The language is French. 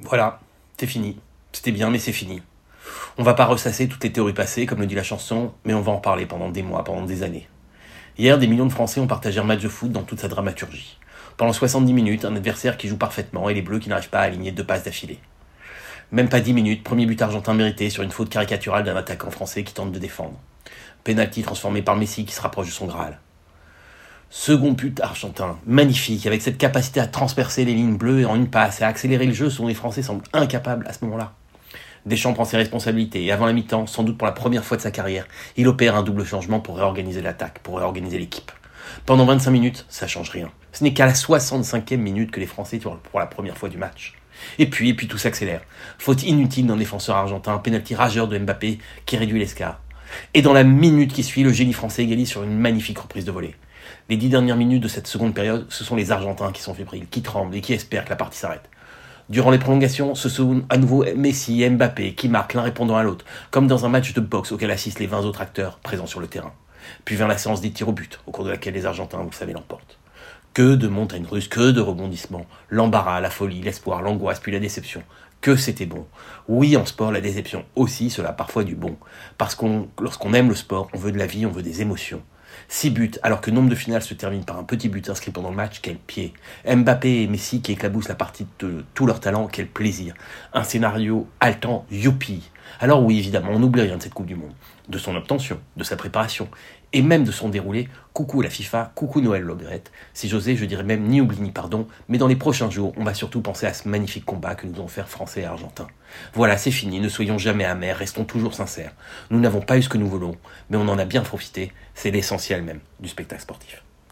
Voilà, c'est fini. C'était bien, mais c'est fini. On va pas ressasser toutes les théories passées, comme le dit la chanson, mais on va en parler pendant des mois, pendant des années. Hier, des millions de Français ont partagé un match de foot dans toute sa dramaturgie. Pendant 70 minutes, un adversaire qui joue parfaitement et les Bleus qui n'arrivent pas à aligner deux passes d'affilée. Même pas 10 minutes, premier but argentin mérité sur une faute caricaturale d'un attaquant français qui tente de défendre. Penalty transformé par Messi qui se rapproche de son Graal. Second but argentin, magnifique, avec cette capacité à transpercer les lignes bleues et en une passe et à accélérer le jeu, ce dont les Français semblent incapables à ce moment-là. Deschamps prend ses responsabilités et avant la mi-temps, sans doute pour la première fois de sa carrière, il opère un double changement pour réorganiser l'attaque, pour réorganiser l'équipe. Pendant 25 minutes, ça change rien. Ce n'est qu'à la 65e minute que les Français tirent pour la première fois du match. Et puis, et puis tout s'accélère. Faute inutile d'un défenseur argentin, pénalty rageur de Mbappé qui réduit l'escar. Et dans la minute qui suit, le génie français égalise sur une magnifique reprise de volée. Les dix dernières minutes de cette seconde période, ce sont les Argentins qui sont fébriles, qui tremblent et qui espèrent que la partie s'arrête. Durant les prolongations, ce sont à nouveau Messi et Mbappé qui marquent l'un répondant à l'autre, comme dans un match de boxe auquel assistent les 20 autres acteurs présents sur le terrain. Puis vient la séance des tirs au but, au cours de laquelle les Argentins, vous savez, l'emportent. Que de montagnes russes, que de rebondissements, l'embarras, la folie, l'espoir, l'angoisse, puis la déception. Que c'était bon. Oui, en sport, la déception aussi, cela a parfois du bon. Parce qu'on, lorsqu'on aime le sport, on veut de la vie, on veut des émotions. Six buts, alors que nombre de finales se termine par un petit but inscrit pendant le match, quel pied. Mbappé et Messi qui éclaboussent la partie de tout leur talent, quel plaisir. Un scénario haletant, youpi. Alors oui, évidemment, on n'oublie rien de cette Coupe du Monde, de son obtention, de sa préparation, et même de son déroulé. Coucou la FIFA, coucou Noël Logrette. Si j'osais, je dirais même ni oubli ni pardon, mais dans les prochains jours, on va surtout penser à ce magnifique combat que nous ont fait Français et Argentins. Voilà, c'est fini, ne soyons jamais amers, restons toujours sincères. Nous n'avons pas eu ce que nous voulons, mais on en a bien profité, c'est même du spectacle sportif.